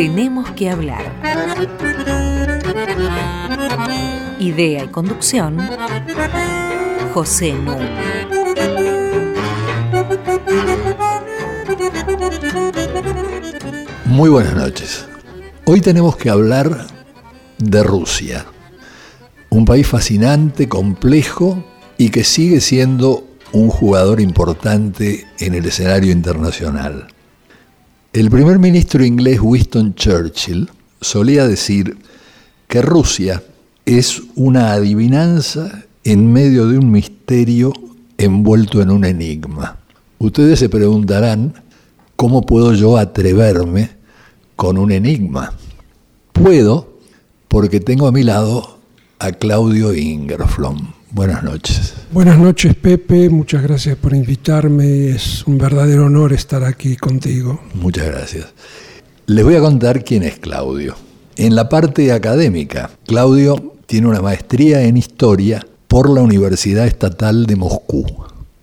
Tenemos que hablar. Idea y conducción, José Nu. Muy buenas noches. Hoy tenemos que hablar de Rusia, un país fascinante, complejo y que sigue siendo un jugador importante en el escenario internacional. El primer ministro inglés Winston Churchill solía decir que Rusia es una adivinanza en medio de un misterio envuelto en un enigma. Ustedes se preguntarán, ¿cómo puedo yo atreverme con un enigma? Puedo porque tengo a mi lado a Claudio Ingerflom. Buenas noches. Buenas noches, Pepe. Muchas gracias por invitarme. Es un verdadero honor estar aquí contigo. Muchas gracias. Les voy a contar quién es Claudio. En la parte académica, Claudio tiene una maestría en historia por la Universidad Estatal de Moscú.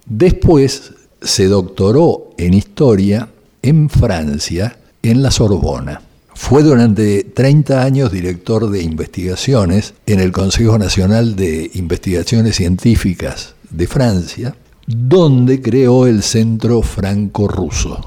Después se doctoró en historia en Francia, en la Sorbona. Fue durante 30 años director de investigaciones en el Consejo Nacional de Investigaciones Científicas de Francia, donde creó el Centro Franco-Ruso.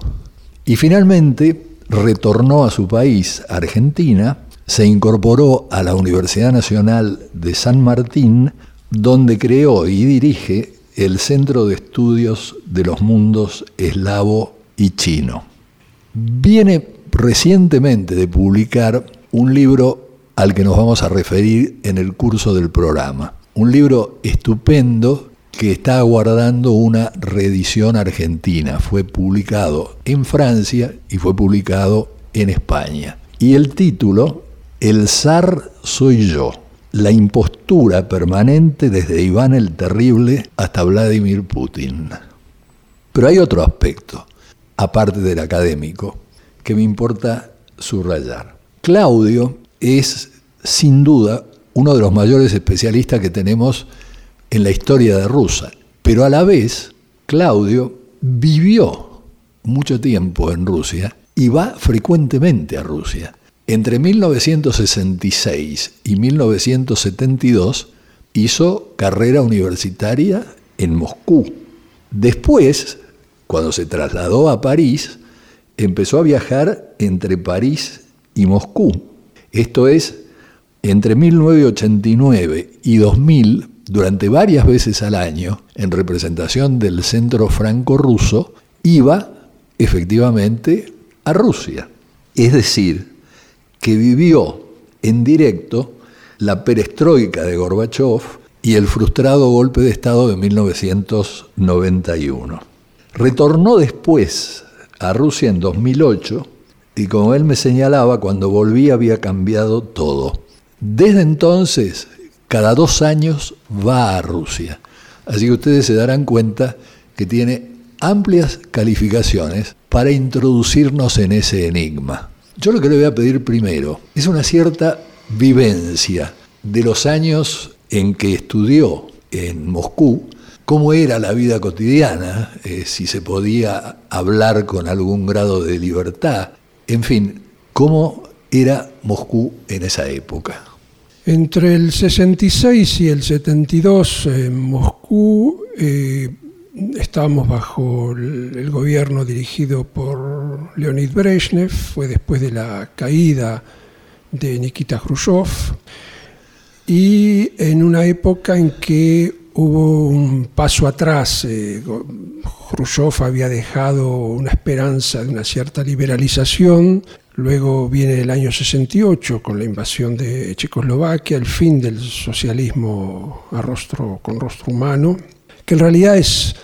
Y finalmente retornó a su país, Argentina, se incorporó a la Universidad Nacional de San Martín, donde creó y dirige el Centro de Estudios de los Mundos Eslavo y Chino. Viene recientemente de publicar un libro al que nos vamos a referir en el curso del programa. Un libro estupendo que está aguardando una reedición argentina. Fue publicado en Francia y fue publicado en España. Y el título, El zar soy yo. La impostura permanente desde Iván el Terrible hasta Vladimir Putin. Pero hay otro aspecto, aparte del académico, me importa subrayar. Claudio es sin duda uno de los mayores especialistas que tenemos en la historia de Rusia, pero a la vez Claudio vivió mucho tiempo en Rusia y va frecuentemente a Rusia. Entre 1966 y 1972 hizo carrera universitaria en Moscú. Después, cuando se trasladó a París, empezó a viajar entre París y Moscú. Esto es, entre 1989 y 2000, durante varias veces al año, en representación del Centro Franco-Ruso, iba efectivamente a Rusia. Es decir, que vivió en directo la perestroika de Gorbachev y el frustrado golpe de Estado de 1991. Retornó después a Rusia en 2008 y como él me señalaba, cuando volví había cambiado todo. Desde entonces, cada dos años va a Rusia. Así que ustedes se darán cuenta que tiene amplias calificaciones para introducirnos en ese enigma. Yo lo que le voy a pedir primero es una cierta vivencia de los años en que estudió en Moscú cómo era la vida cotidiana, eh, si se podía hablar con algún grado de libertad, en fin, cómo era Moscú en esa época. Entre el 66 y el 72 en Moscú eh, estábamos bajo el, gobierno dirigido por Leonid Brezhnev, fue después de la caída de Nikita Khrushchev, y en una época en que hubo un paso atrás. Eh, Khrushchev había dejado una esperanza de una cierta liberalización. Luego viene el año 68 con la invasión de Checoslovaquia, el fin del socialismo a rostro, con rostro humano, que en realidad es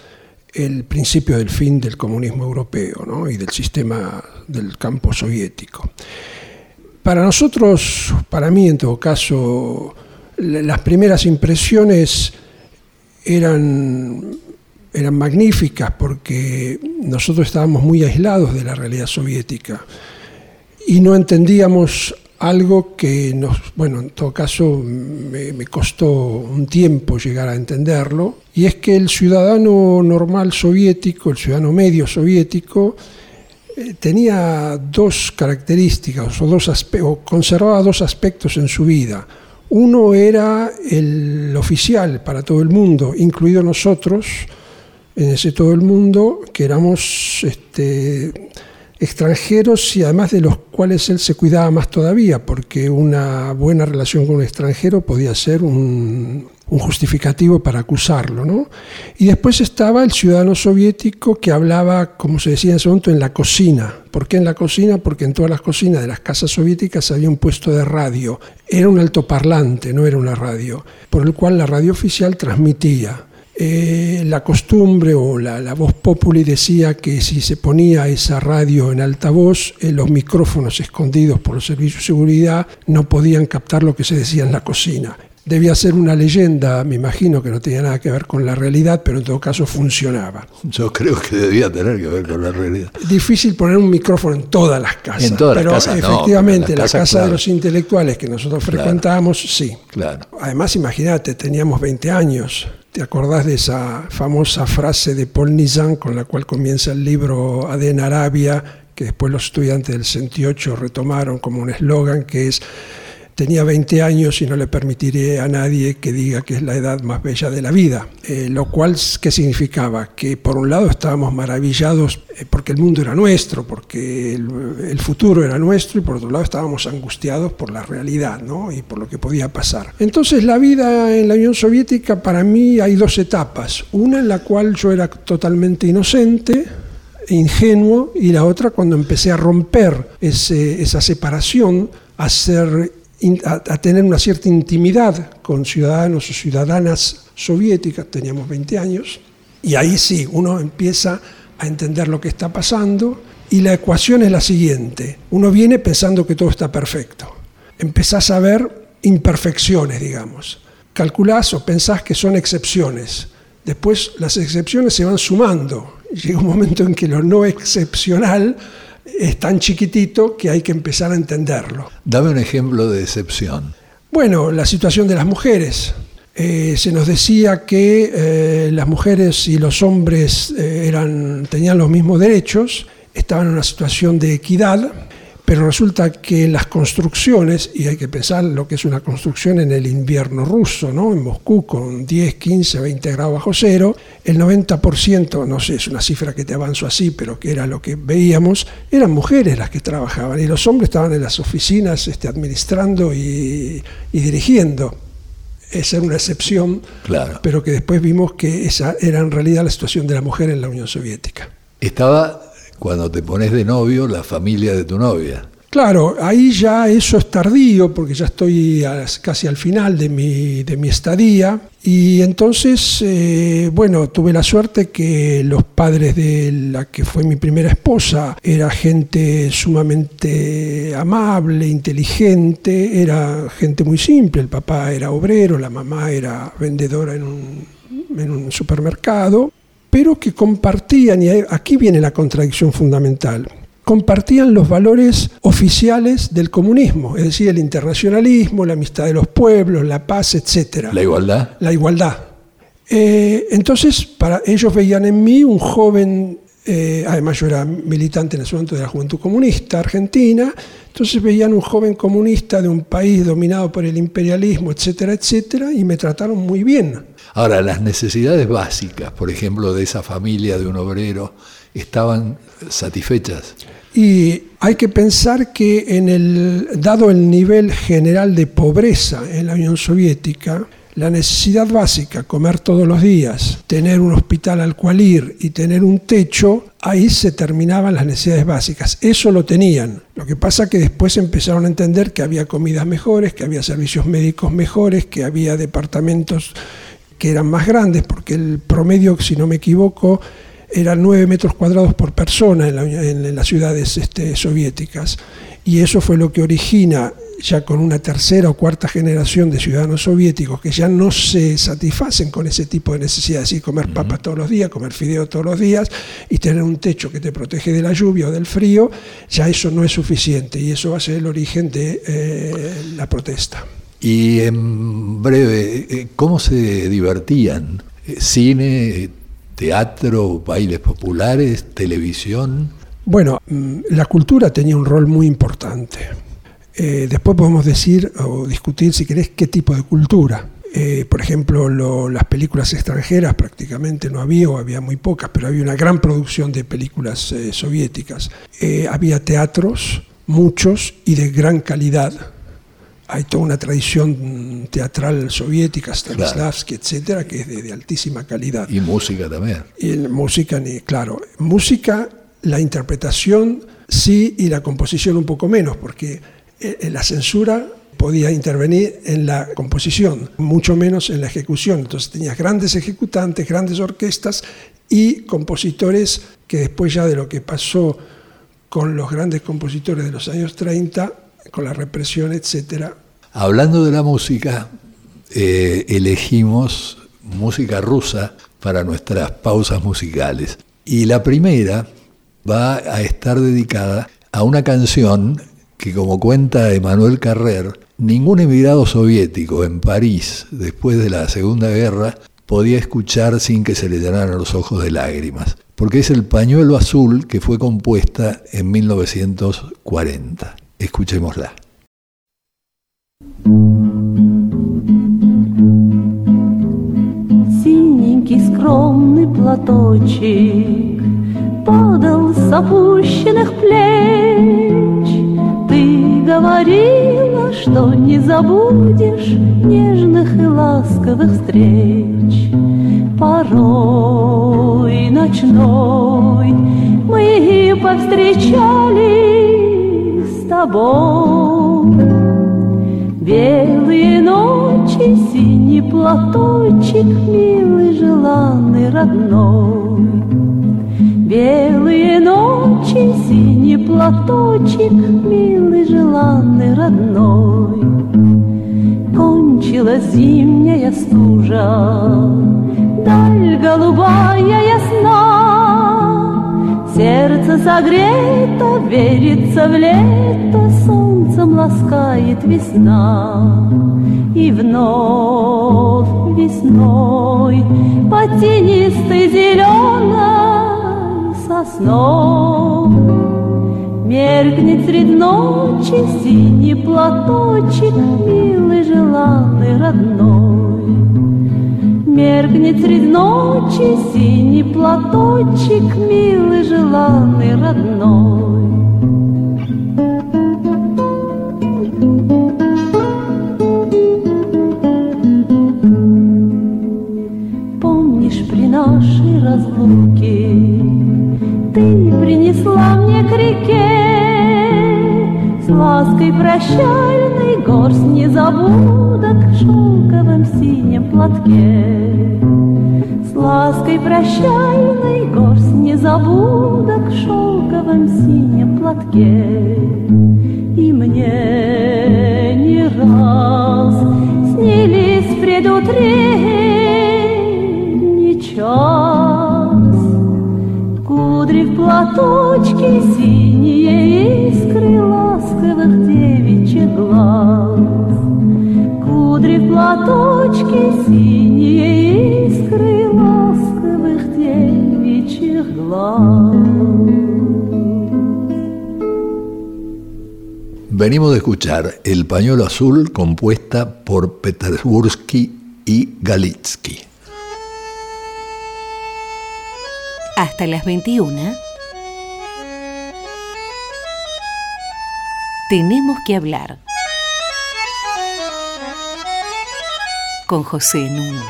el principio del fin del comunismo europeo y del sistema del campo soviético. Para nosotros, para mí en todo caso, las primeras impresiones eran, eran magníficas porque nosotros estábamos muy aislados de la realidad soviética y no entendíamos algo que nos, bueno, en todo caso me, costó un tiempo llegar a entenderlo, y es que el ciudadano normal soviético, el ciudadano medio soviético, eh, tenía dos características o, dos o conservaba dos aspectos en su vida. Uno era el oficial para todo el mundo, incluido nosotros, en ese todo el mundo, que éramos este, extranjeros y además de los cuales él se cuidaba más todavía, porque una buena relación con un extranjero podía ser un, justificativo para acusarlo. ¿no? Y después estaba el ciudadano soviético que hablaba, como se decía en ese momento, en la cocina. ¿Por qué en la cocina? Porque en todas las cocinas de las casas soviéticas había un puesto de radio. Era un altoparlante, no era una radio, por el cual la radio oficial transmitía. Eh, la costumbre o la, voz populi decía que si se ponía esa radio en altavoz, eh, los micrófonos escondidos por los servicios de seguridad no podían captar lo que se decía en la cocina. Debía ser una leyenda, me imagino que no tenía nada que ver con la realidad, pero en todo caso funcionaba. Yo creo que debía tener que ver con la realidad. Difícil poner un micrófono en todas las casas. En todas pero las casas, efectivamente, en la casa de los intelectuales que nosotros frecuentábamos, sí. Claro. Además, imagínate, teníamos 20 años. ¿Te acordás de esa famosa frase de Paul Nizan con la cual comienza el libro Aden Arabia, que después los estudiantes del 68 retomaron como un eslogan que es tenía 20 años y no le permitiré a nadie que diga que es la edad más bella de la vida. Eh, lo cual, ¿qué significaba? Que por un lado estábamos maravillados eh, porque el mundo era nuestro, porque el, futuro era nuestro, y por otro lado estábamos angustiados por la realidad ¿no? y por lo que podía pasar. Entonces la vida en la Unión Soviética para mí hay dos etapas. Una en la cual yo era totalmente inocente, ingenuo, y la otra cuando empecé a romper esa separación, a ser a, tener una cierta intimidad con ciudadanos o ciudadanas soviéticas, teníamos 20 años, y ahí sí, uno empieza a entender lo que está pasando y la ecuación es la siguiente, uno viene pensando que todo está perfecto, empezás a ver imperfecciones, digamos, calculás o pensás que son excepciones, después las excepciones se van sumando, llega un momento en que lo no excepcional es tan chiquitito que hay que empezar a entenderlo. Dame un ejemplo de excepción. Bueno, la situación de las mujeres. Eh, se nos decía que eh, las mujeres y los hombres eh, eran, tenían los mismos derechos, estaban en una situación de equidad, pero resulta que las construcciones, y hay que pensar lo que es una construcción en el invierno ruso, ¿no? en Moscú con 10, 15, 20 grados bajo cero, el 90%, no sé, es una cifra que te avanzo así, pero que era lo que veíamos, eran mujeres las que trabajaban y los hombres estaban en las oficinas este, administrando y, dirigiendo. Esa era una excepción, claro. pero que después vimos que esa era en realidad la situación de la mujer en la Unión Soviética. Estaba cuando te pones de novio la familia de tu novia. Claro, ahí ya eso es tardío porque ya estoy casi al final de mi, de mi estadía. Y entonces, eh, bueno, tuve la suerte que los padres de la que fue mi primera esposa era gente sumamente amable, inteligente, era gente muy simple, el papá era obrero, la mamá era vendedora en un, en un supermercado pero que compartían, y aquí viene la contradicción fundamental, compartían los valores oficiales del comunismo, es decir, el internacionalismo, la amistad de los pueblos, la paz, etc. La igualdad. La igualdad. Eh, entonces, para ellos veían en mí un joven, eh, además yo era militante en ese momento de la Juventud Comunista Argentina, entonces veían un joven comunista de un país dominado por el imperialismo, etcétera, etcétera, y me trataron muy bien. Ahora, las necesidades básicas, por ejemplo, de esa familia de un obrero, estaban satisfechas. Y hay que pensar que en el, dado el nivel general de pobreza en la Unión Soviética, la necesidad básica, comer todos los días, tener un hospital al cual ir y tener un techo, ahí se terminaban las necesidades básicas. Eso lo tenían. Lo que pasa que después empezaron a entender que había comidas mejores, que había servicios médicos mejores, que había departamentos que eran más grandes, porque el promedio, si no me equivoco, era 9 metros cuadrados por persona en, las ciudades este, soviéticas. Y eso fue lo que origina, ya con una tercera o cuarta generación de ciudadanos soviéticos que ya no se satisfacen con ese tipo de necesidades, y comer papas todos los días, comer fideo todos los días y tener un techo que te protege de la lluvia o del frío, ya eso no es suficiente y eso va a ser el origen de eh, la protesta. Y en breve, eh, ¿cómo se divertían? Eh, ¿Cine, teatro, bailes populares, televisión? Bueno, mm, la cultura tenía un rol muy importante. Eh, después podemos decir o discutir, si querés, qué tipo de cultura. Eh, por ejemplo, las películas extranjeras prácticamente no había, o había muy pocas, pero había una gran producción de películas eh, soviéticas. había teatros, muchos, y de gran calidad. Hay toda una tradición teatral soviética, Stanislavski, etcétera, que es de, altísima calidad. Y música también. Y música, claro. Música, la interpretación sí, y la composición un poco menos, porque la censura podía intervenir en la composición, mucho menos en la ejecución. Entonces tenías grandes ejecutantes, grandes orquestas y compositores que después ya de lo que pasó con los grandes compositores de los años 30, con la represión, etc. Hablando de la música, eh, elegimos música rusa para nuestras pausas musicales. Y la primera va a estar dedicada a una canción que como cuenta Emanuel Carrer, ningún emigrado soviético en París después de la Segunda Guerra podía escuchar sin que se le llenaran los ojos de lágrimas, porque es el pañuelo azul que fue compuesta en 1940. Escuchémosla. Синенький скромный платочек Падал с опущенных плеч Ты говорила, что не забудешь Нежных и ласковых встреч Порой ночной мы повстречались тобой. Белые ночи, синий платочек, милый, желанный, родной. Белые ночи, синий платочек, милый, желанный, родной. Кончилась зимняя стужа, даль голубая ясна. Сердце согрето, верится в лето, солнцем ласкает весна. И вновь весной по тенистой зеленой сосной Меркнет средь ночи синий платочек Милый, желанный, родной Меркнет средь ночи синий платочек Милый, желанный, родной. Помнишь при нашей разлуке ты принесла мне к реке С лаской прощальной горсть незабудок В шелковом синем платке. С лаской прощальной горсть незабудок В шелковом синем платке. И мне не раз снились предутренний час. Кудри в платочке синие искры ласковых девичьих глаз. Кудри в платочке синие искры ласковых девичьих глаз. Venimos de escuchar El pañuelo azul compuesta por Petersbursky y Galitsky. hasta las 21, tenemos que hablar con José Nuno.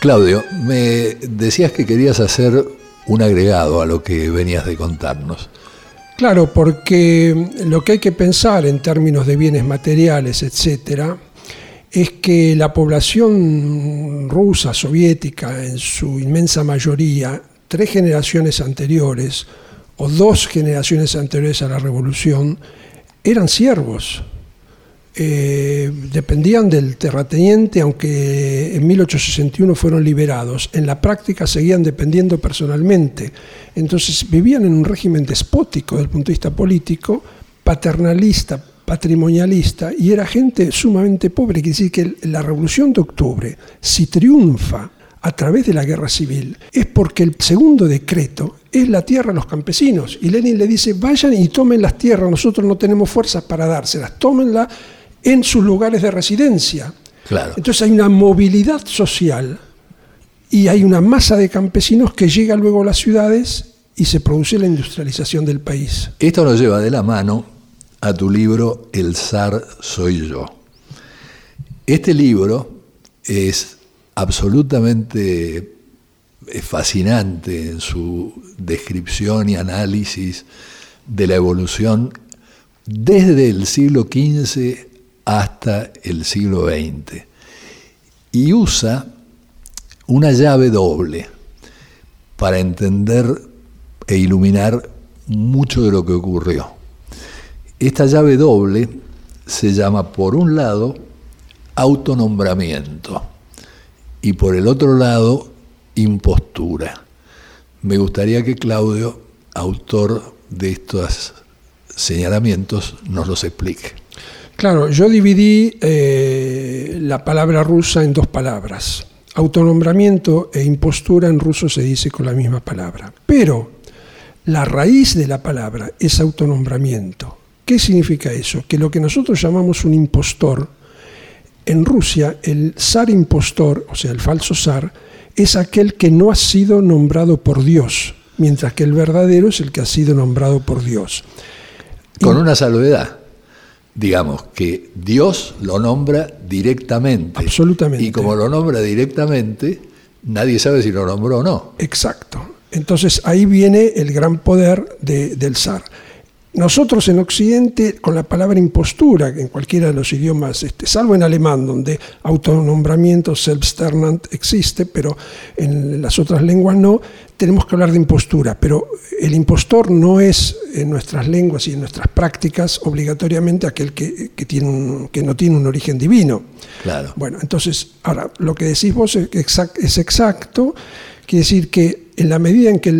Claudio, me decías que querías hacer un agregado a lo que venías de contarnos. Claro, porque lo que hay que pensar en términos de bienes materiales, etcétera, es que la población rusa, soviética, en su inmensa mayoría, tres generaciones anteriores o dos generaciones anteriores a la revolución, eran siervos. Eh, dependían del terrateniente, aunque en 1861 fueron liberados, en la práctica seguían dependiendo personalmente. Entonces vivían en un régimen despótico desde el punto de vista político, paternalista patrimonialista y era gente sumamente pobre. Quiere decir que la Revolución de Octubre, si triunfa a través de la guerra civil, es porque el segundo decreto es la tierra a los campesinos. Y Lenin le dice, vayan y tomen las tierras, nosotros no tenemos fuerzas para dárselas, tómenla en sus lugares de residencia. Claro. Entonces hay una movilidad social y hay una masa de campesinos que llega luego a las ciudades y se produce la industrialización del país. Esto nos lleva de la mano a tu libro El zar soy yo. Este libro es absolutamente fascinante en su descripción y análisis de la evolución desde el siglo XV hasta el siglo XX. Y usa una llave doble para entender e iluminar mucho de lo que ocurrió. Esta llave doble se llama, por un lado, autonombramiento y por el otro lado, impostura. Me gustaría que Claudio, autor de estos señalamientos, nos los explique. Claro, yo dividí eh, la palabra rusa en dos palabras. Autonombramiento e impostura en ruso se dice con la misma palabra. Pero la raíz de la palabra es autonombramiento. ¿Qué significa eso? Que lo que nosotros llamamos un impostor, en Rusia el zar impostor, o sea, el falso zar, es aquel que no ha sido nombrado por Dios, mientras que el verdadero es el que ha sido nombrado por Dios. Con una salvedad digamos, que Dios lo nombra directamente. Absolutamente. Y como lo nombra directamente, nadie sabe si lo nombró o no. Exacto. Entonces ahí viene el gran poder del zar. Nosotros en Occidente, con la palabra impostura, en cualquiera de los idiomas, este, salvo en alemán, donde autonombramiento, selbsternant existe, pero en las otras lenguas no, tenemos que hablar de impostura. Pero el impostor no es en nuestras lenguas y en nuestras prácticas obligatoriamente aquel que, tiene que no tiene un origen divino. Claro. Bueno, entonces, ahora, lo que decís vos es, es exacto, quiere decir que en la medida en que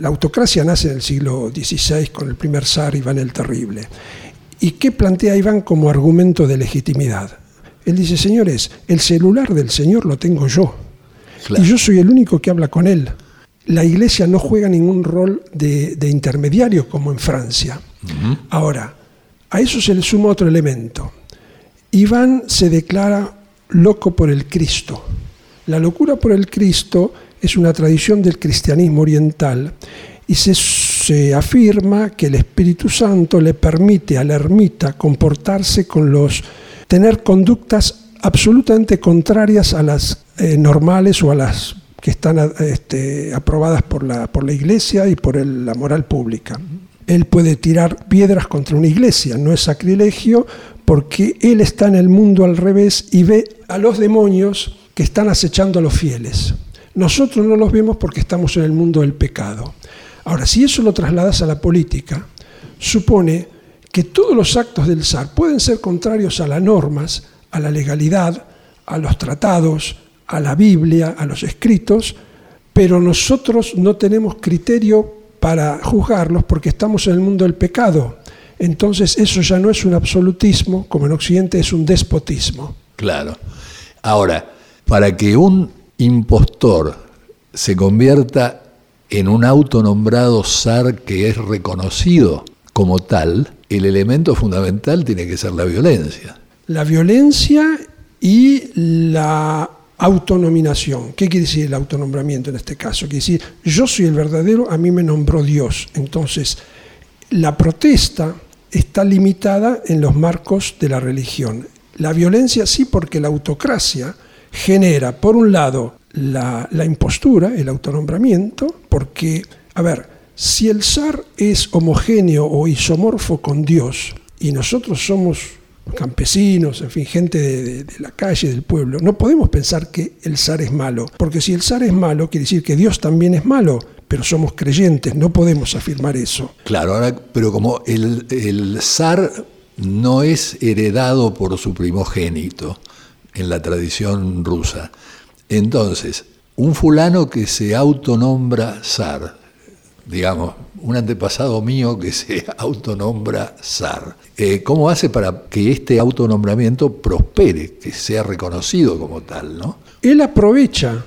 la autocracia nace en el siglo XVI con el primer zar Iván el Terrible, ¿y qué plantea Iván como argumento de legitimidad? Él dice, señores, el celular del Señor lo tengo yo, y yo soy el único que habla con él. La iglesia no juega ningún rol de, intermediario como en Francia. Ahora, a eso se le suma otro elemento. Iván se declara loco por el Cristo. La locura por el Cristo es una tradición del cristianismo oriental y se, afirma que el Espíritu Santo le permite al ermita comportarse con los, tener conductas absolutamente contrarias a las eh, normales o a las que están este, aprobadas por la, por la iglesia y por la moral pública. Él puede tirar piedras contra una iglesia, no es sacrilegio, porque él está en el mundo al revés y ve a los demonios que están acechando a los fieles. Nosotros no los vemos porque estamos en el mundo del pecado. Ahora, si eso lo trasladas a la política, supone que todos los actos del zar pueden ser contrarios a las normas, a la legalidad, a los tratados, a la Biblia, a los escritos, pero nosotros no tenemos criterio para juzgarlos porque estamos en el mundo del pecado. Entonces eso ya no es un absolutismo, como en Occidente es un despotismo. Claro. Ahora, para que un impostor se convierta en un autonombrado zar que es reconocido como tal, el elemento fundamental tiene que ser la violencia. La violencia y la autonominación. ¿Qué quiere decir el autonombramiento en este caso? Quiere decir, yo soy el verdadero, a mí me nombró Dios. Entonces, la protesta está limitada en los marcos de la religión. La violencia sí porque la autocracia genera, por un lado, la, impostura, el autonombramiento, porque, a ver, si el zar es homogéneo o isomorfo con Dios y nosotros somos campesinos, en fin, gente de, de, la calle, del pueblo, no podemos pensar que el zar es malo, porque si el zar es malo, quiere decir que Dios también es malo, pero somos creyentes, no podemos afirmar eso. Claro, ahora, pero como el, el zar no es heredado por su primogénito, en la tradición rusa. Entonces, un fulano que se autonombra zar, digamos, un antepasado mío que se autonombra zar. Eh, ¿Cómo hace para que este autonombramiento prospere, que sea reconocido como tal? ¿no? Él aprovecha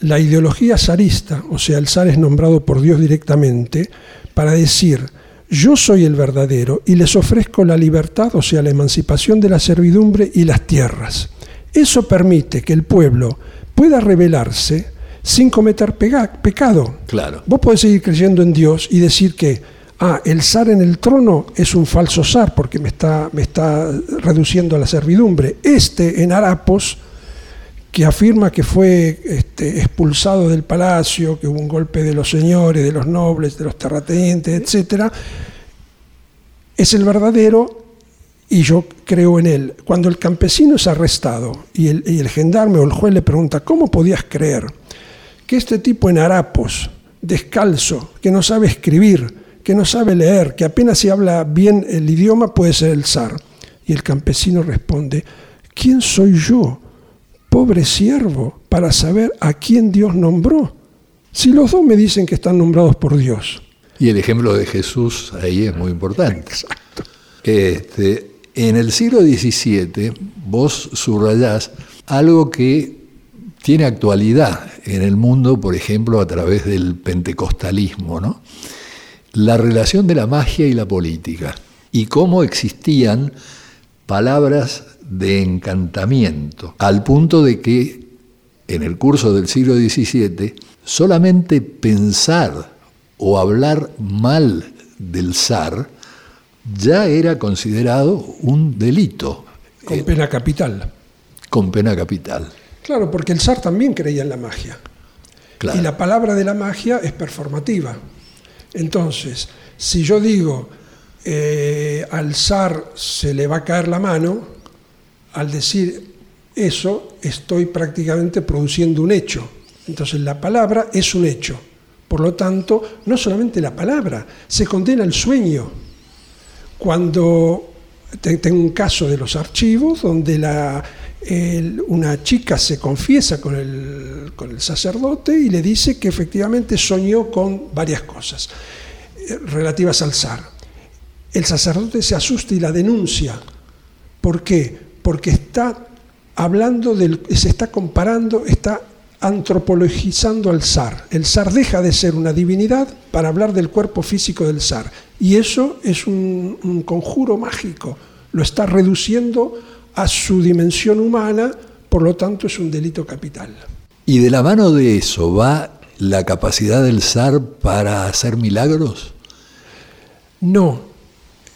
la ideología zarista, o sea, el zar es nombrado por Dios directamente, para decir, yo soy el verdadero y les ofrezco la libertad, o sea, la emancipación de la servidumbre y las tierras. Eso permite que el pueblo pueda rebelarse sin cometer pecado. Claro. Vos podés seguir creyendo en Dios y decir que, ah, el zar en el trono es un falso zar porque me está, me está reduciendo a la servidumbre. Este en Harapos, que afirma que fue este, expulsado del palacio, que hubo un golpe de los señores, de los nobles, de los terratenientes, etc., es el verdadero y yo creo en él. Cuando el campesino es arrestado y el, y el gendarme o el juez le pregunta, ¿cómo podías creer? que este tipo en harapos, descalzo, que no sabe escribir, que no sabe leer, que apenas si habla bien el idioma, puede ser el zar. Y el campesino responde, ¿quién soy yo, pobre siervo, para saber a quién Dios nombró? Si los dos me dicen que están nombrados por Dios. Y el ejemplo de Jesús ahí es muy importante. Exacto. Este, en el siglo XVII vos subrayás algo que tiene actualidad en el mundo, por ejemplo, a través del pentecostalismo, ¿no? La relación de la magia y la política y cómo existían palabras de encantamiento, al punto de que en el curso del siglo XVII solamente pensar o hablar mal del zar ya era considerado un delito. Con pena capital. Con pena capital. Claro, porque el zar también creía en la magia. Claro. Y la palabra de la magia es performativa. Entonces, si yo digo eh, al zar se le va a caer la mano, al decir eso estoy prácticamente produciendo un hecho. Entonces la palabra es un hecho. Por lo tanto, no solamente la palabra, se condena el sueño. Cuando tengo un caso de los archivos donde una chica se confiesa con el, con el, sacerdote y le dice que efectivamente soñó con varias cosas eh, relativas al zar. El sacerdote se asusta y la denuncia. ¿Por qué? Porque está hablando del, se está comparando, está antropologizando al zar. El zar deja de ser una divinidad para hablar del cuerpo físico del zar. Y eso es un, un conjuro mágico. Lo está reduciendo a su dimensión humana, por lo tanto es un delito capital. ¿Y de la mano de eso va la capacidad del zar para hacer milagros? No.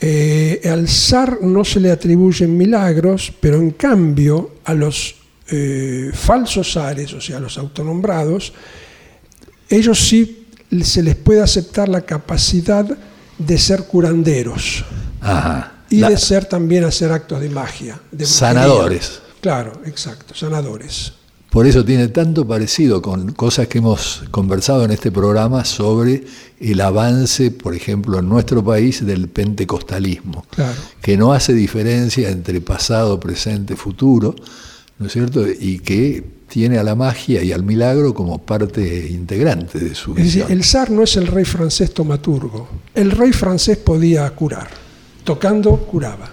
Eh, al zar no se le atribuyen milagros, pero en cambio a los eh, falsos zares, o sea, los autonombrados, ellos sí se les puede aceptar la capacidad de ser curanderos. Ajá y la, de ser también hacer actos de magia. De sanadores. Claro, exacto, sanadores. Por eso tiene tanto parecido con cosas que hemos conversado en este programa sobre el avance, por ejemplo, en nuestro país del pentecostalismo, claro. que no hace diferencia entre pasado, presente, futuro, ¿no es cierto? Y que tiene a la magia y al milagro como parte integrante de su vida. Es decir, el zar no es el rey francés tomaturgo. El rey francés podía curar tocando curaba.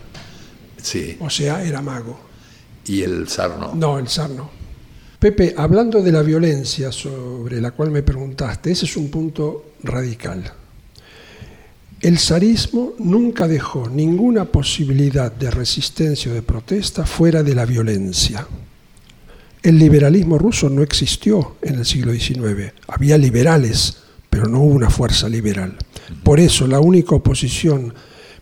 Sí. O sea, era mago. ¿Y el zar no? No, el zar no. Pepe, hablando de la violencia sobre la cual me preguntaste, ese es un punto radical. El zarismo nunca dejó ninguna posibilidad de resistencia o de protesta fuera de la violencia. El liberalismo ruso no existió en el siglo XIX. Había liberales, pero no hubo una fuerza liberal. Por eso la única oposición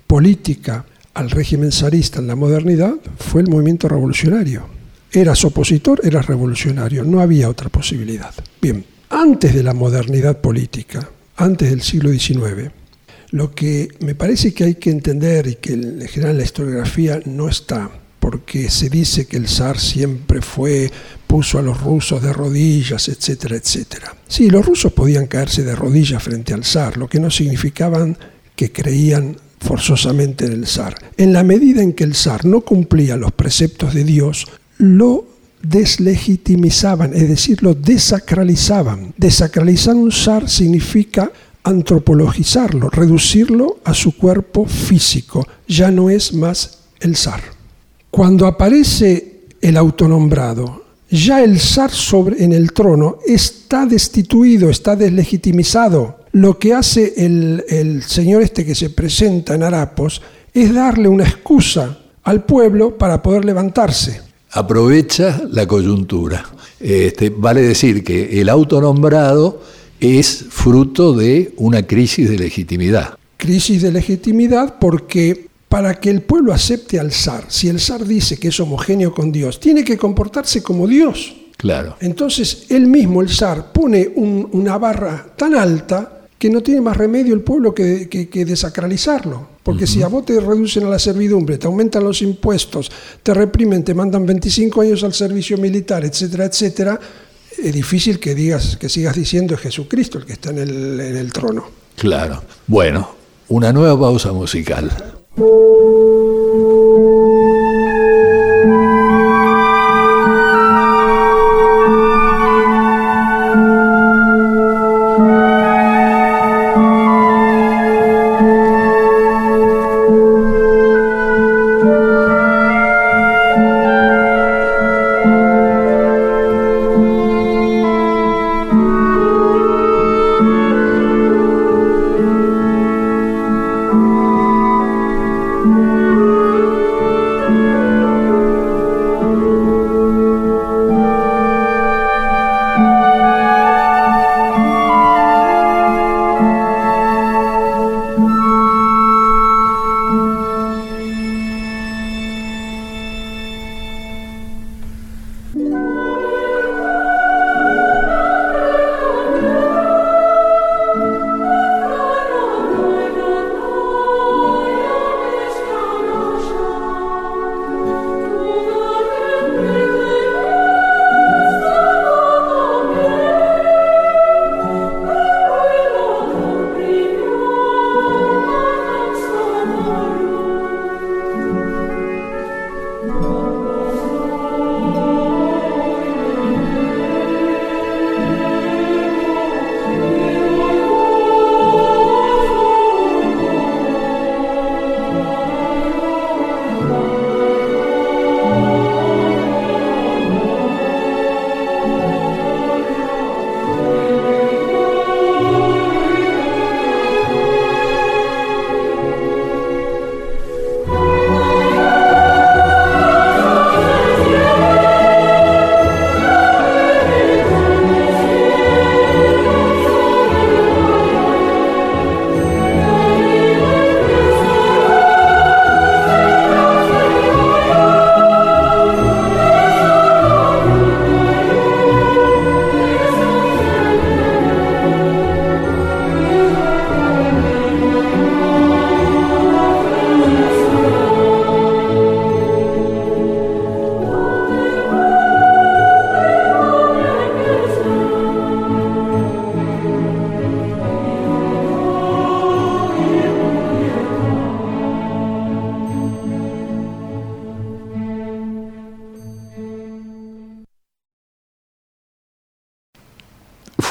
política al régimen zarista en la modernidad fue el movimiento revolucionario. Eras opositor, eras revolucionario, no había otra posibilidad. Bien, antes de la modernidad política, antes del siglo XIX, lo que me parece que hay que entender y que en general en la historiografía no está, porque se dice que el zar siempre fue, puso a los rusos de rodillas, etcétera, etcétera. Sí, los rusos podían caerse de rodillas frente al zar, lo que no significaban que creían forzosamente en el zar. En la medida en que el zar no cumplía los preceptos de Dios, lo deslegitimizaban, es decir, lo desacralizaban. Desacralizar un zar significa antropologizarlo, reducirlo a su cuerpo físico. Ya no es más el zar. Cuando aparece el autonombrado, ya el zar sobre, en el trono está destituido, está deslegitimizado. Lo que hace el, el señor este que se presenta en Harapos es darle una excusa al pueblo para poder levantarse. Aprovecha la coyuntura. Este, vale decir que el autonombrado es fruto de una crisis de legitimidad. Crisis de legitimidad porque para que el pueblo acepte al zar, si el zar dice que es homogéneo con Dios, tiene que comportarse como Dios. Claro. Entonces él mismo, el zar, pone un- una barra tan alta que no tiene más remedio el pueblo que, que- que desacralizarlo. Porque si a vos te reducen a la servidumbre, te aumentan los impuestos, te reprimen, te mandan 25 años al servicio militar, etcétera, etcétera, difícil que digas, que sigas diciendo es Jesucristo el que está en el, en el trono. Claro. Bueno, una nueva pausa musical.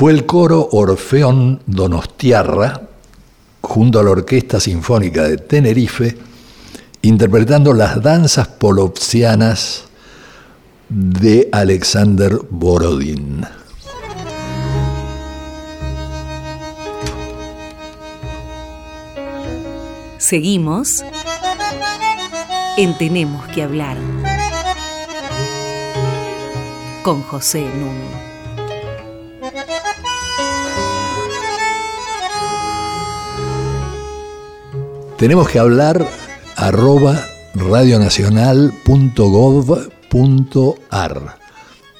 Fue el coro Orfeón Donostiarra, junto a la Orquesta Sinfónica de Tenerife, interpretando las danzas polovsianas de Alexander Borodin. Seguimos en Tenemos que hablar con José Nuno. Tenemos que hablar arroba radionacional.gov.ar.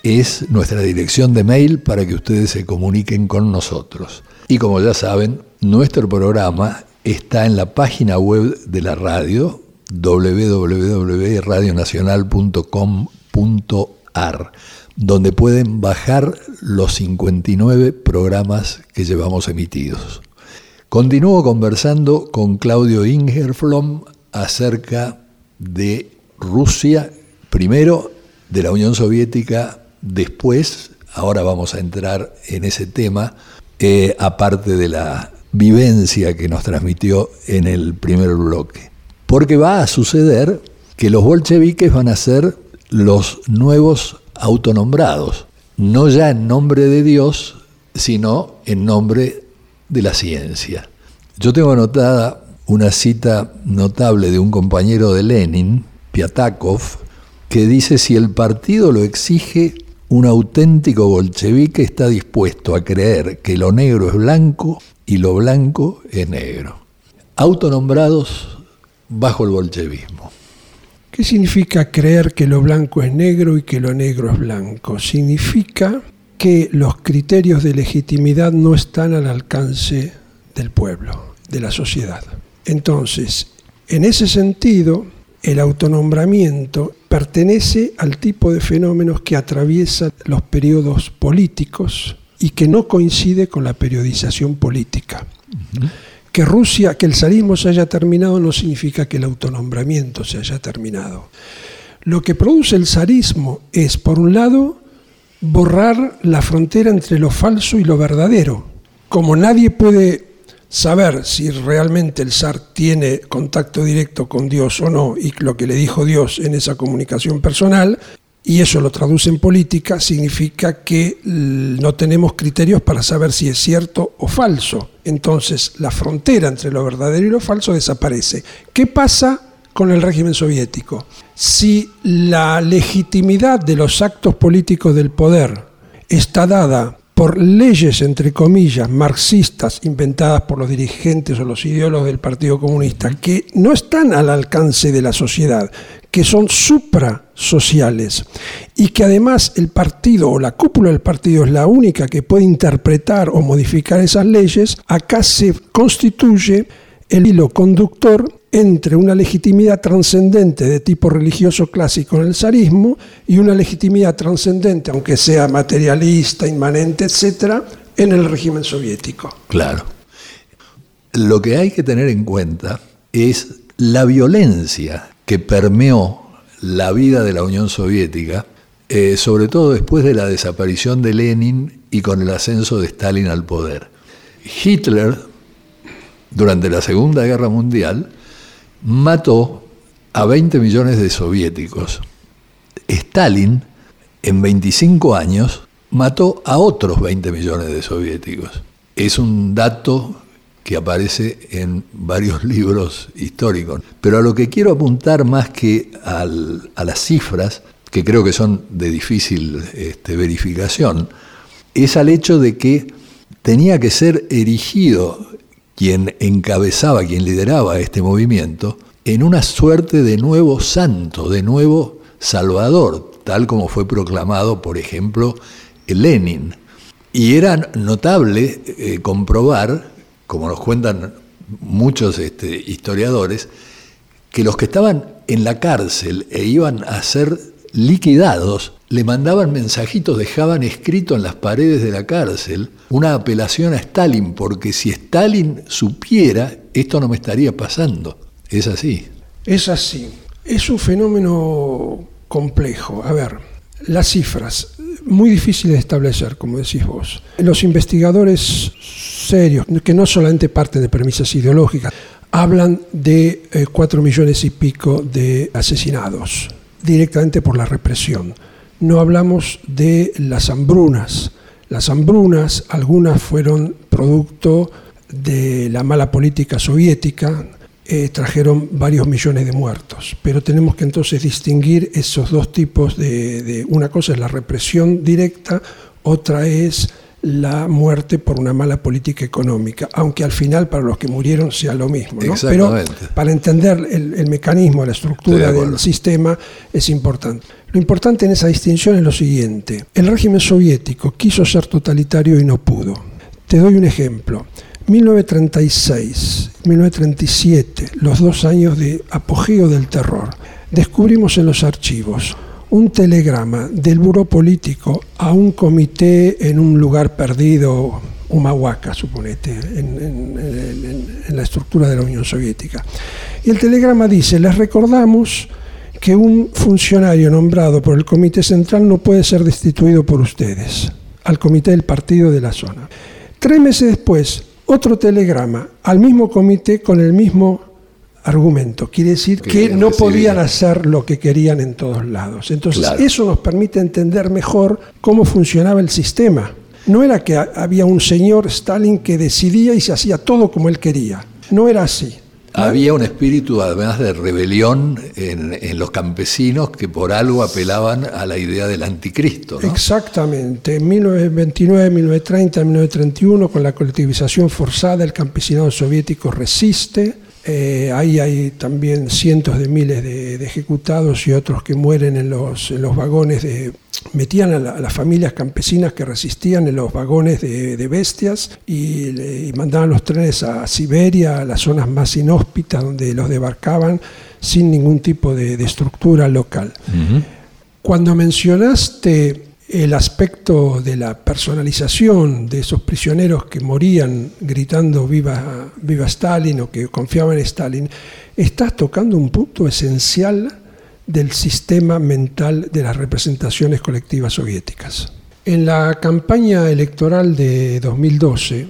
Es nuestra dirección de mail para que ustedes se comuniquen con nosotros. Y como ya saben, nuestro programa está en la página web de la radio www.radionacional.com.ar donde pueden bajar los 59 programas que llevamos emitidos. Continúo conversando con Claudio Ingerflom acerca de Rusia, primero de la Unión Soviética, después, ahora vamos a entrar en ese tema, eh, aparte de la vivencia que nos transmitió en el primer bloque. Porque va a suceder que los bolcheviques van a ser los nuevos autonombrados, no ya en nombre de Dios, sino en nombre de la ciencia. Yo tengo anotada una cita notable de un compañero de Lenin, Piatakov, que dice si el partido lo exige, un auténtico bolchevique está dispuesto a creer que lo negro es blanco y lo blanco es negro. Autonombrados bajo el bolchevismo. ¿Qué significa creer que lo blanco es negro y que lo negro es blanco? Significa que los criterios de legitimidad no están al alcance del pueblo, de la sociedad. Entonces, en ese sentido, el autonombramiento pertenece al tipo de fenómenos que atraviesa los periodos políticos y que no coincide con la periodización política. Que Rusia, que el zarismo se haya terminado no significa que el autonombramiento se haya terminado. Lo que produce el zarismo es, por un lado, borrar la frontera entre lo falso y lo verdadero. Como nadie puede saber si realmente el zar tiene contacto directo con Dios o no y lo que le dijo Dios en esa comunicación personal, y eso lo traduce en política, significa que no tenemos criterios para saber si es cierto o falso. Entonces la frontera entre lo verdadero y lo falso desaparece. ¿Qué pasa con el régimen soviético? Si la legitimidad de los actos políticos del poder está dada por leyes, entre comillas, marxistas inventadas por los dirigentes o los ideólogos del Partido Comunista, que no están al alcance de la sociedad, que son suprasociales y que además el partido o la cúpula del partido es la única que puede interpretar o modificar esas leyes, acá se constituye el hilo conductor entre una legitimidad trascendente de tipo religioso clásico en el zarismo y una legitimidad trascendente, aunque sea materialista, inmanente, etcétera, en el régimen soviético. Claro. Lo que hay que tener en cuenta es la violencia que permeó la vida de la Unión Soviética, eh, sobre todo después de la desaparición de Lenin y con el ascenso de Stalin al poder. Hitler, durante la Segunda Guerra Mundial, mató a 20 millones de soviéticos. Stalin, en 25 años, mató a otros 20 millones de soviéticos. Es un dato que aparece en varios libros históricos. Pero a lo que quiero apuntar más que a las cifras, que creo que son de difícil este, verificación, es al hecho de que tenía que ser erigido quien encabezaba, quien lideraba este movimiento, en una suerte de nuevo santo, de nuevo salvador, tal como fue proclamado, por ejemplo, Lenin. Y era notable eh, comprobar, como nos cuentan muchos este, historiadores, que los que estaban en la cárcel e iban a ser liquidados, le mandaban mensajitos, dejaban escrito en las paredes de la cárcel una apelación a Stalin, porque si Stalin supiera, esto no me estaría pasando. Es así. Es así. Es un fenómeno complejo. A ver, las cifras, muy difíciles de establecer, como decís vos. Los investigadores serios, que no solamente parten de premisas ideológicas, hablan de eh, cuatro millones y pico de asesinados directamente por la represión. No hablamos de las hambrunas. Las hambrunas, algunas fueron producto de la mala política soviética, eh, trajeron varios millones de muertos. Pero tenemos que entonces distinguir esos dos tipos de, Una cosa es la represión directa, otra es la muerte por una mala política económica, aunque al final para los que murieron sea lo mismo. Pero para entender el, mecanismo, la estructura del sistema es importante. Lo importante en esa distinción es lo siguiente. El régimen soviético quiso ser totalitario y no pudo. Te doy un ejemplo. 1936, 1937, los dos años de apogeo del terror, descubrimos en los archivos un telegrama del buró político a un comité en un lugar perdido, Humahuaca, suponete, en, en, la estructura de la Unión Soviética. Y el telegrama dice, les recordamos que un funcionario nombrado por el Comité Central no puede ser destituido por ustedes, al Comité del Partido de la zona. Tres meses después, otro telegrama al mismo comité con el mismo argumento. Quiere decir Que que no podían hacer lo que querían en todos lados. Entonces, Claro. eso nos permite entender mejor cómo funcionaba el sistema. No era que ha- había un señor Stalin que decidía y se hacía todo como él quería. No era así. Había un espíritu además de rebelión en, en los campesinos que por algo apelaban a la idea del anticristo. ¿no? Exactamente. En 1929, 1930, 1931, con la colectivización forzada, el campesinado soviético resiste. Eh, ahí hay también cientos de miles de, de ejecutados y otros que mueren en los, en los vagones de... Metían a, la- a las familias campesinas que resistían en los vagones de, de bestias y, le- y mandaban los trenes a Siberia, a las zonas más inhóspitas donde los debarcaban sin ningún tipo de- de estructura local. Cuando mencionaste el aspecto de la personalización de esos prisioneros que morían gritando viva, viva Stalin o que confiaban en Stalin, estás tocando un punto esencial del sistema mental de las representaciones colectivas soviéticas. En la campaña electoral de 2012,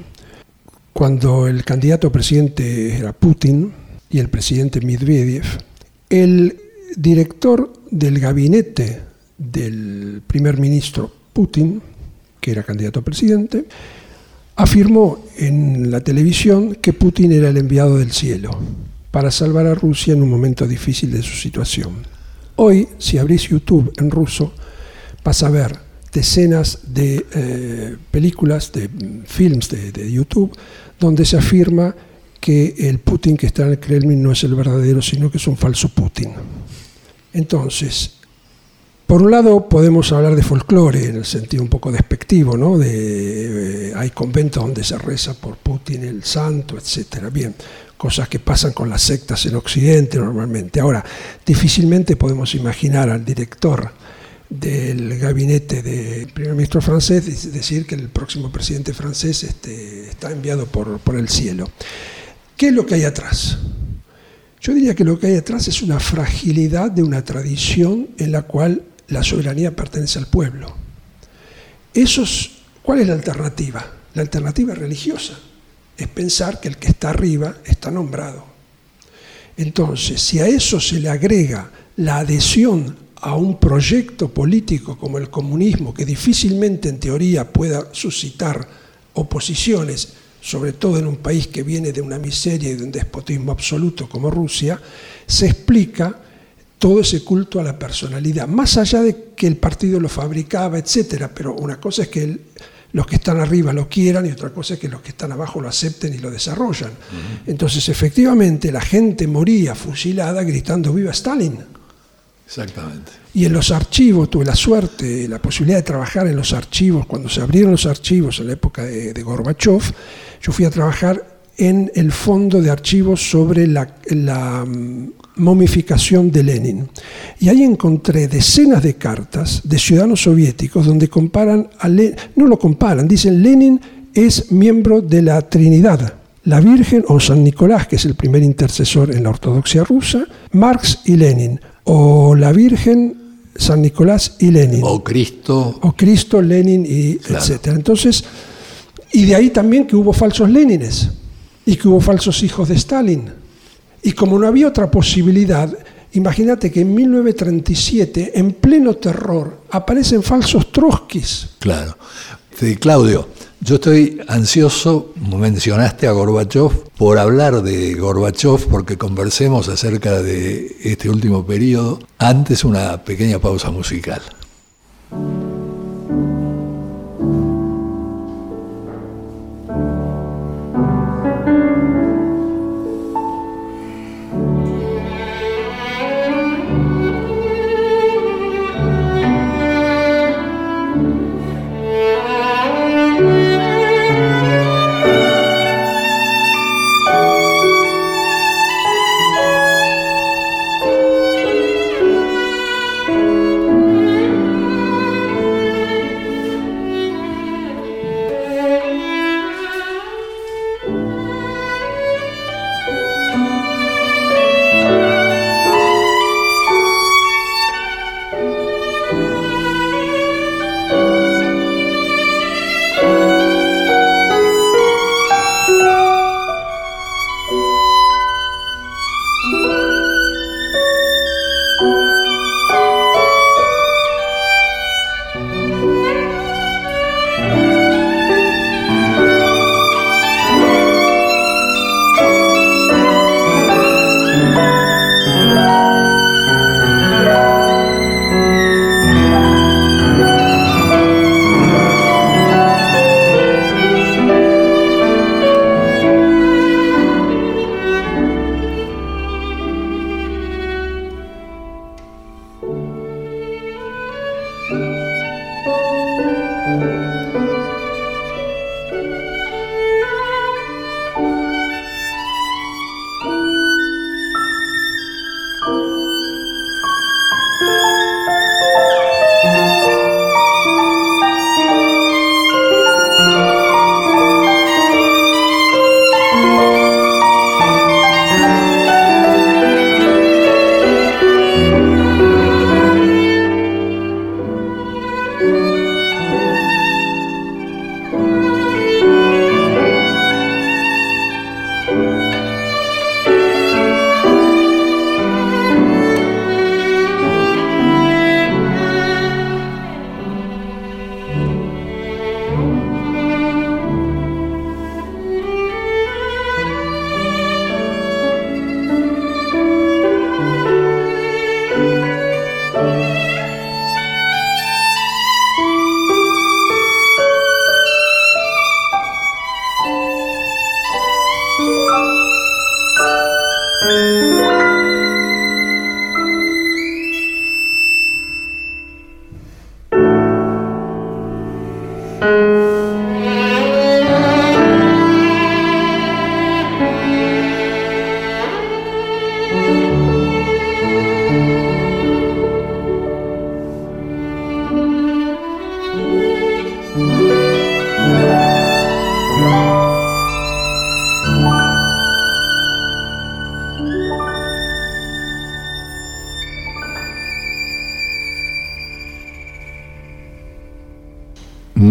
cuando el candidato presidente era Putin y el presidente Medvedev, el director del gabinete del primer ministro Putin, que era candidato a presidente, afirmó en la televisión que Putin era el enviado del cielo para salvar a Rusia en un momento difícil de su situación. Hoy, si abrís YouTube en ruso, vas a ver decenas de eh, películas, de mm, films de, de YouTube, donde se afirma que el Putin que está en el Kremlin no es el verdadero, sino que es un falso Putin. Entonces, por un lado podemos hablar de folclore en el sentido un poco despectivo, ¿no? Eh, hay conventos donde se reza por Putin el santo, etcétera. Bien, cosas que pasan con las sectas en Occidente normalmente. Ahora, difícilmente podemos imaginar al director del gabinete del primer ministro francés dec- decir que el próximo presidente francés este, está enviado por, por el cielo. ¿Qué es lo que hay atrás? Yo diría que lo que hay atrás es una fragilidad de una tradición en la cual la soberanía pertenece al pueblo. Esos, ¿Cuál es la alternativa? La alternativa religiosa. Es pensar que el que está arriba está nombrado. Entonces, si a eso se le agrega la adhesión a un proyecto político como el comunismo, que difícilmente en teoría pueda suscitar oposiciones, sobre todo en un país que viene de una miseria y de un despotismo absoluto como Rusia, se explica todo ese culto a la personalidad, más allá de que el partido lo fabricaba, etcétera, pero una cosa es que el- los que están arriba lo quieran y otra cosa es que los que están abajo lo acepten y lo desarrollan. Entonces, efectivamente, la gente moría fusilada gritando viva Stalin. Exactamente. Y en los archivos, tuve la suerte, la posibilidad de trabajar en los archivos, cuando se abrieron los archivos en la época de, de Gorbachev, yo fui a trabajar en el fondo de archivos sobre la, la, mm, momificación de Lenin. Y ahí encontré decenas de cartas de ciudadanos soviéticos donde comparan a Lenin, no lo comparan, dicen Lenin es miembro de la Trinidad, la Virgen o San Nicolás, que es el primer intercesor en la ortodoxia rusa, Marx y Lenin, o la Virgen, San Nicolás y Lenin, O Cristo. o Cristo, Lenin y Claro. etcétera. Entonces, y de ahí también que hubo falsos Lenines y que hubo falsos hijos de Stalin. Y como no había otra posibilidad, imagínate que en 1937, en pleno terror, aparecen falsos Trotskis. Claro. Claudio, yo estoy ansioso, mencionaste a Gorbachev, por hablar de Gorbachev, porque conversemos acerca de este último periodo. Antes una pequeña pausa musical.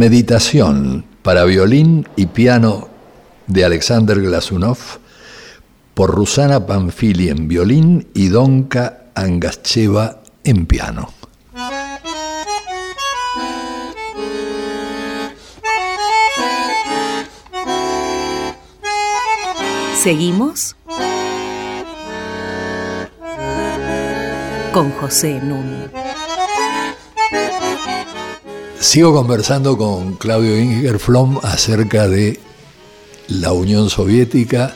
Meditación para violín y piano de Alexander Glasunov por Rusana Panfili en violín y Donka Angacheva en piano. Seguimos con José Nun. Sigo conversando con Claudio Ingerflom acerca de la Unión Soviética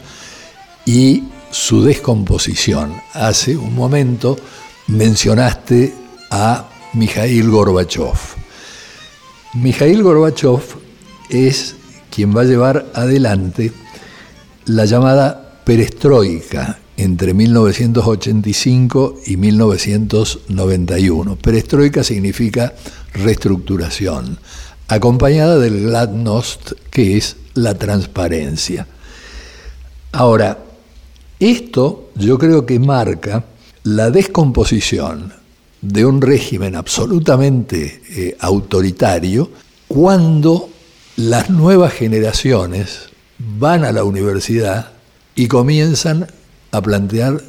y su descomposición. Hace un momento mencionaste a Mikhail Gorbachev. Mikhail Gorbachev es quien va a llevar adelante la llamada perestroika entre 1985 y 1991. Perestroika significa reestructuración, acompañada del gladnost, que es la transparencia. Ahora, esto yo creo que marca la descomposición de un régimen absolutamente eh, autoritario cuando las nuevas generaciones van a la universidad y comienzan a plantear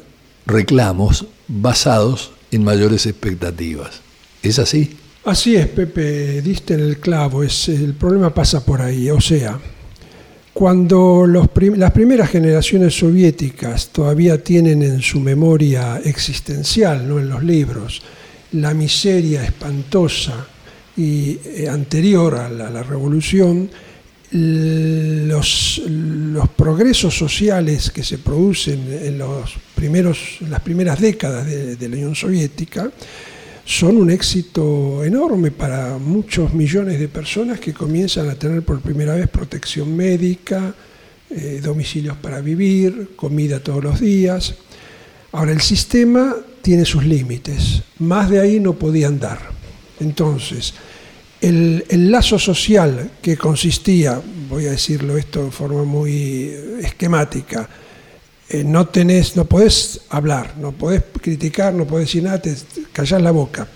reclamos basados en mayores expectativas. ¿Es así? Así es, Pepe, diste en el clavo, el problema pasa por ahí, o sea, cuando las primeras generaciones soviéticas todavía tienen en su memoria existencial, no en los libros, la miseria espantosa y eh, anterior a la, revolución, los, progresos sociales que se producen en, las primeras décadas de la Unión Soviética son un éxito enorme para muchos millones de personas que comienzan a tener por primera vez protección médica, eh, domicilios para vivir, comida todos los días. Ahora, el sistema tiene sus límites, más de ahí no podían dar. Entonces, el, lazo social que consistía, voy a decirlo esto de forma muy esquemática, eh, no tenés, no podés hablar, no podés criticar, no podés decir nada, te callás la boca.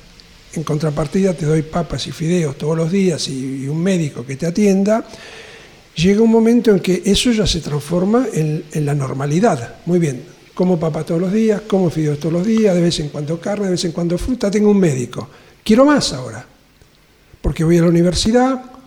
En contrapartida te doy papas y fideos todos los días y, un médico que te atienda. Llega un momento en que eso ya se transforma en, la normalidad. Muy bien, como papas todos los días, como fideos todos los días, de vez en cuando carne, de vez en cuando fruta, tengo un médico. Quiero más ahora, porque voy a la universidad,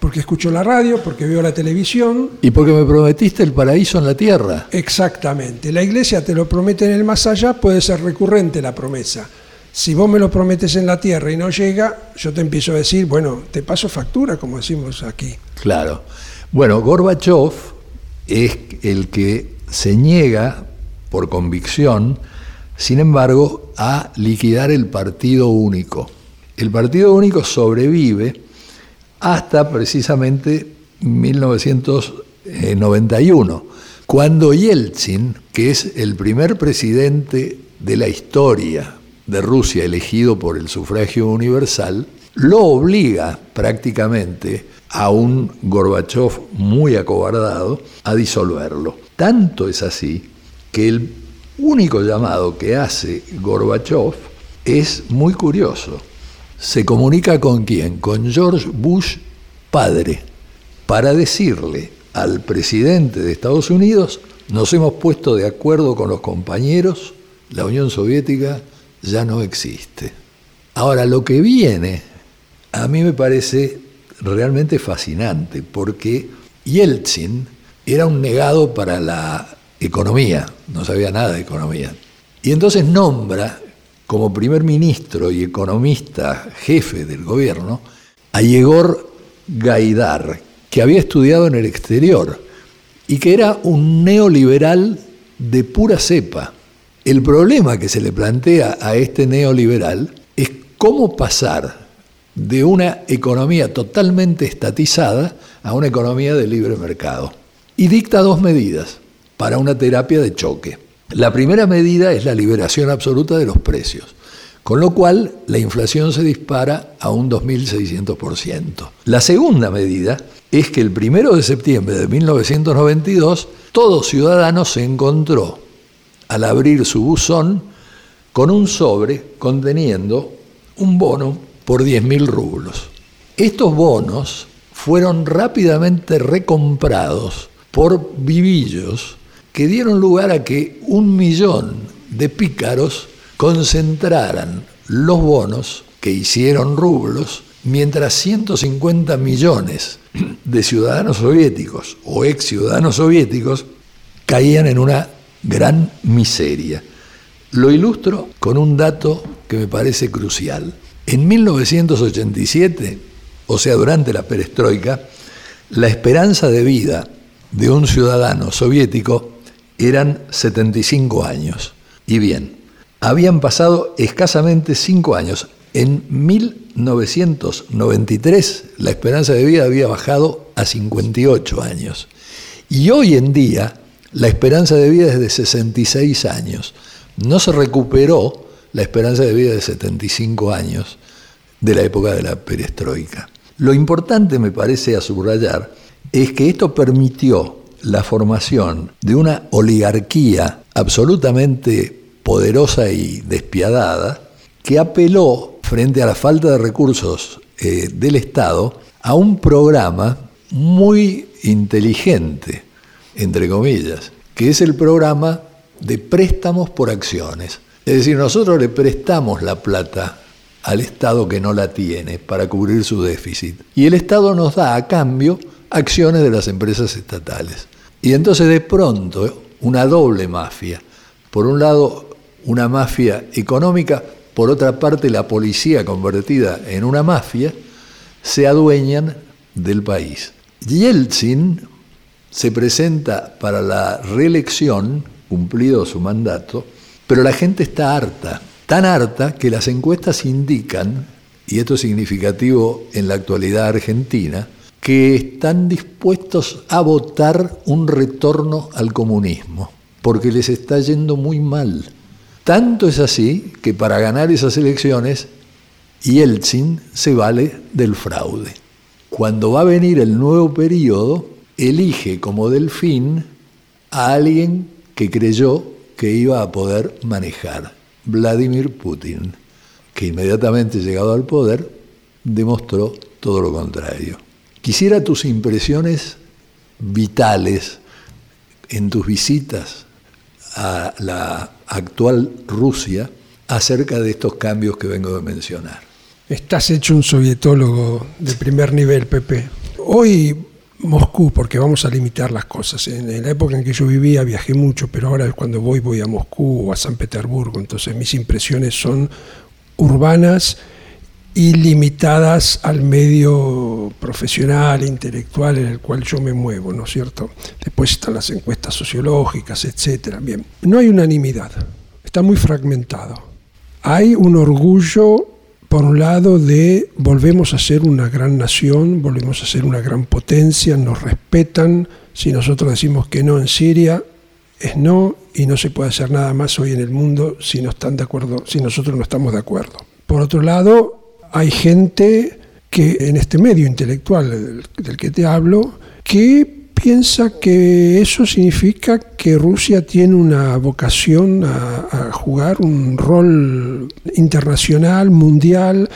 porque escucho la radio, porque veo la televisión. Y porque me prometiste el paraíso en la tierra. Exactamente. La iglesia te lo promete en el más allá, puede ser recurrente la promesa. Si vos me lo prometes en la tierra y no llega, yo te empiezo a decir, bueno, te paso factura, como decimos aquí. Claro. Bueno, Gorbachev es el que se niega por convicción, sin embargo, a liquidar el partido único. El partido único sobrevive hasta precisamente 1991, cuando Yeltsin, que es el primer presidente de la historia de Rusia elegido por el sufragio universal, lo obliga prácticamente a un Gorbachev muy acobardado a disolverlo. Tanto es así que el único llamado que hace Gorbachev es muy curioso se comunica con quién? Con George Bush padre, para decirle al presidente de Estados Unidos, nos hemos puesto de acuerdo con los compañeros, la Unión Soviética ya no existe. Ahora, lo que viene a mí me parece realmente fascinante, porque Yeltsin era un negado para la economía, no sabía nada de economía. Y entonces nombra como primer ministro y economista jefe del gobierno a Yegor Gaidar, que había estudiado en el exterior y que era un neoliberal de pura cepa. El problema que se le plantea a este neoliberal es cómo pasar de una economía totalmente estatizada a una economía de libre mercado. Y dicta dos medidas para una terapia de choque. La primera medida es la liberación absoluta de los precios, con lo cual la inflación se dispara a un 2.600%. La segunda medida es que el primero de septiembre de 1992 todo ciudadano se encontró al abrir su buzón con un sobre conteniendo un bono por 10.000 rublos. Estos bonos fueron rápidamente recomprados por vivillos que dieron lugar a que un millón de pícaros concentraran los bonos que hicieron rublos, mientras 150 millones de ciudadanos soviéticos o ex ciudadanos soviéticos caían en una gran miseria. Lo ilustro con un dato que me parece crucial. En 1987, o sea, durante la perestroika, la esperanza de vida de un ciudadano soviético eran 75 años. Y bien, habían pasado escasamente 5 años. En 1993 la esperanza de vida había bajado a 58 años. Y hoy en día la esperanza de vida es de 66 años. No se recuperó la esperanza de vida de 75 años de la época de la perestroika. Lo importante, me parece, a subrayar, es que esto permitió la formación de una oligarquía absolutamente poderosa y despiadada que apeló frente a la falta de recursos eh, del Estado a un programa muy inteligente, entre comillas, que es el programa de préstamos por acciones. Es decir, nosotros le prestamos la plata al Estado que no la tiene para cubrir su déficit. Y el Estado nos da a cambio acciones de las empresas estatales. Y entonces de pronto una doble mafia. Por un lado, una mafia económica, por otra parte, la policía convertida en una mafia, se adueñan del país. Yeltsin se presenta para la reelección, cumplido su mandato, pero la gente está harta, tan harta que las encuestas indican, y esto es significativo en la actualidad argentina, que están dispuestos a votar un retorno al comunismo, porque les está yendo muy mal. Tanto es así que para ganar esas elecciones, Yeltsin se vale del fraude. Cuando va a venir el nuevo periodo, elige como delfín a alguien que creyó que iba a poder manejar, Vladimir Putin, que inmediatamente llegado al poder demostró todo lo contrario. Quisiera tus impresiones vitales en tus visitas a la actual Rusia acerca de estos cambios que vengo de mencionar. Estás hecho un sovietólogo de primer nivel, Pepe. Hoy Moscú, porque vamos a limitar las cosas. En, la época en que yo vivía viajé mucho, pero ahora cuando voy voy a Moscú o a San Petersburgo, entonces mis impresiones son urbanas y limitadas al medio profesional, intelectual en el cual yo me muevo, ¿no es cierto? Después están las encuestas sociológicas, etcétera. Bien, no hay unanimidad, está muy fragmentado. Hay un orgullo por un lado, de volvemos a ser una gran nación, volvemos a ser una gran potencia, nos respetan, si nosotros decimos que no en Siria, es no y no se puede hacer nada más hoy en el mundo si no están de acuerdo, si nosotros no estamos de acuerdo. Por otro lado, hay gente que en este medio intelectual del que te hablo, que piensa que eso significa que Rusia tiene una vocación a, jugar un rol internacional, mundial,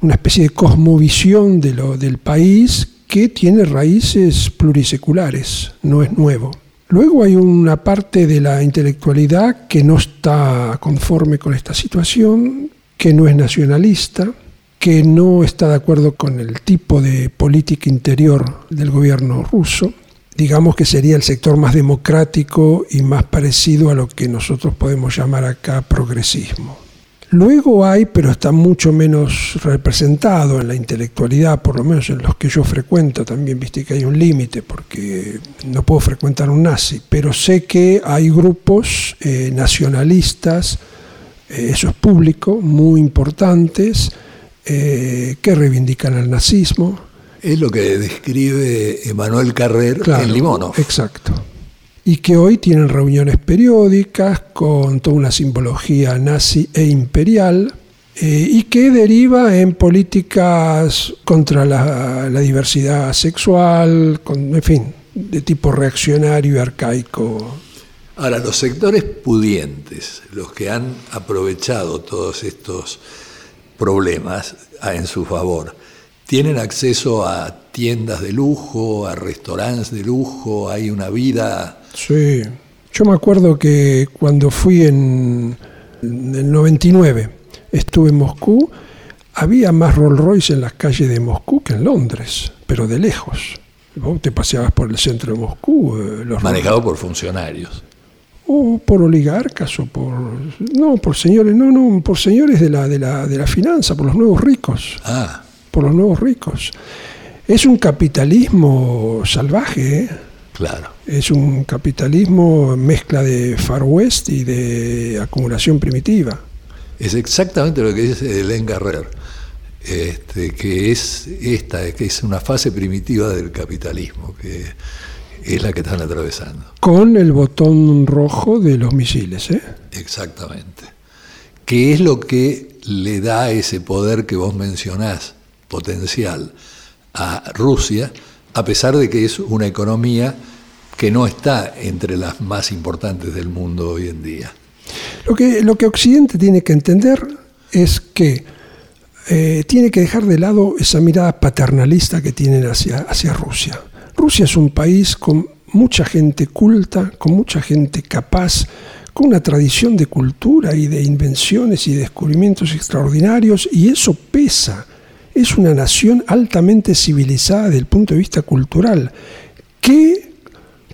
una especie de cosmovisión de lo, del país que tiene raíces pluriseculares, no es nuevo. Luego hay una parte de la intelectualidad que no está conforme con esta situación, que no es nacionalista, que no está de acuerdo con el tipo de política interior del gobierno ruso, digamos que sería el sector más democrático y más parecido a lo que nosotros podemos llamar acá progresismo. Luego hay, pero está mucho menos representado en la intelectualidad, por lo menos en los que yo frecuento, también viste que hay un límite, porque no puedo frecuentar un nazi, pero sé que hay grupos eh, nacionalistas, eh, eso es público, muy importantes, eh, que reivindican al nazismo. Es lo que describe Emanuel Carrer Claro, en Limono. Exacto. Y que hoy tienen reuniones periódicas con toda una simbología nazi e imperial eh, y que deriva en políticas contra la, la diversidad sexual, con, en fin, de tipo reaccionario y arcaico. Ahora, los sectores pudientes, los que han aprovechado todos estos problemas en su favor, tienen acceso a tiendas de lujo, a restaurantes de lujo, hay una vida... Sí. Yo me acuerdo que cuando fui en, en el 99, estuve en Moscú, había más Rolls Royce en las calles de Moscú que en Londres, pero de lejos. Vos te paseabas por el centro de Moscú, eh, los manejado por funcionarios. O por oligarcas o por no por señores no no por señores de la de la de la finanza por los nuevos ricos Ah, por los nuevos ricos es un capitalismo salvaje ¿eh? claro. es un capitalismo mezcla de far west y de acumulación primitiva Es exactamente lo que dice Hélène Carrer, este, que es esta, que es una fase primitiva del capitalismo, que es la que están atravesando. con el botón rojo de los misiles ¿eh? Exactamente. Que es lo que le da ese poder que vos mencionás, potencial, a Rusia, a pesar de que es una economía que no está entre las más importantes del mundo hoy en día. Lo que, lo que Occidente tiene que entender es que eh, tiene que dejar de lado esa mirada paternalista que tienen hacia, hacia Rusia. Rusia es un país con mucha gente culta, con mucha gente capaz, con una tradición de cultura y de invenciones y descubrimientos extraordinarios, y eso pesa. Es una nación altamente civilizada desde el punto de vista cultural, que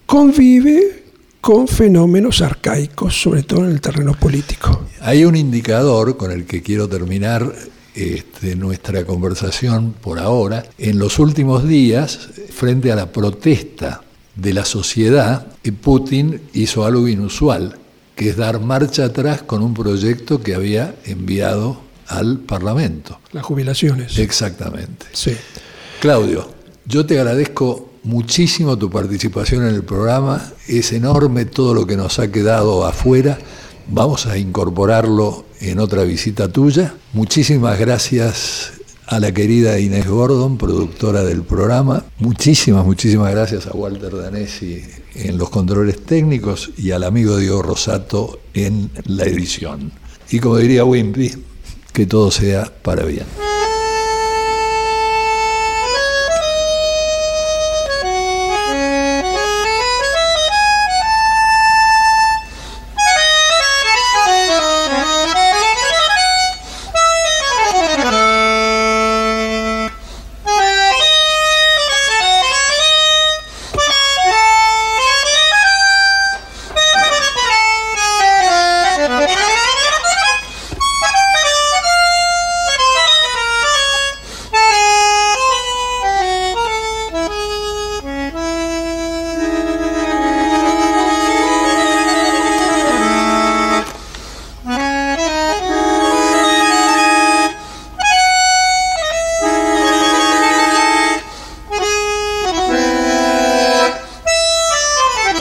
convive con fenómenos arcaicos, sobre todo en el terreno político. Hay un indicador con el que quiero terminar este, nuestra conversación por ahora. En los últimos días, frente a la protesta de la sociedad, eh, Putin hizo algo inusual, que es dar marcha atrás con un proyecto que había enviado al Parlamento. Las jubilaciones. Exactamente. Sí. Claudio, yo te agradezco muchísimo tu participación en el programa. Es enorme todo lo que nos ha quedado afuera. Vamos a incorporarlo en otra visita tuya. Muchísimas gracias a la querida Inés Gordon, productora del programa. Muchísimas, muchísimas gracias a Walter Danesi en los controles técnicos y al amigo Diego Rosato en la edición. Y como diría Wimpy, que todo sea para bien.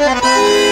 Gracias.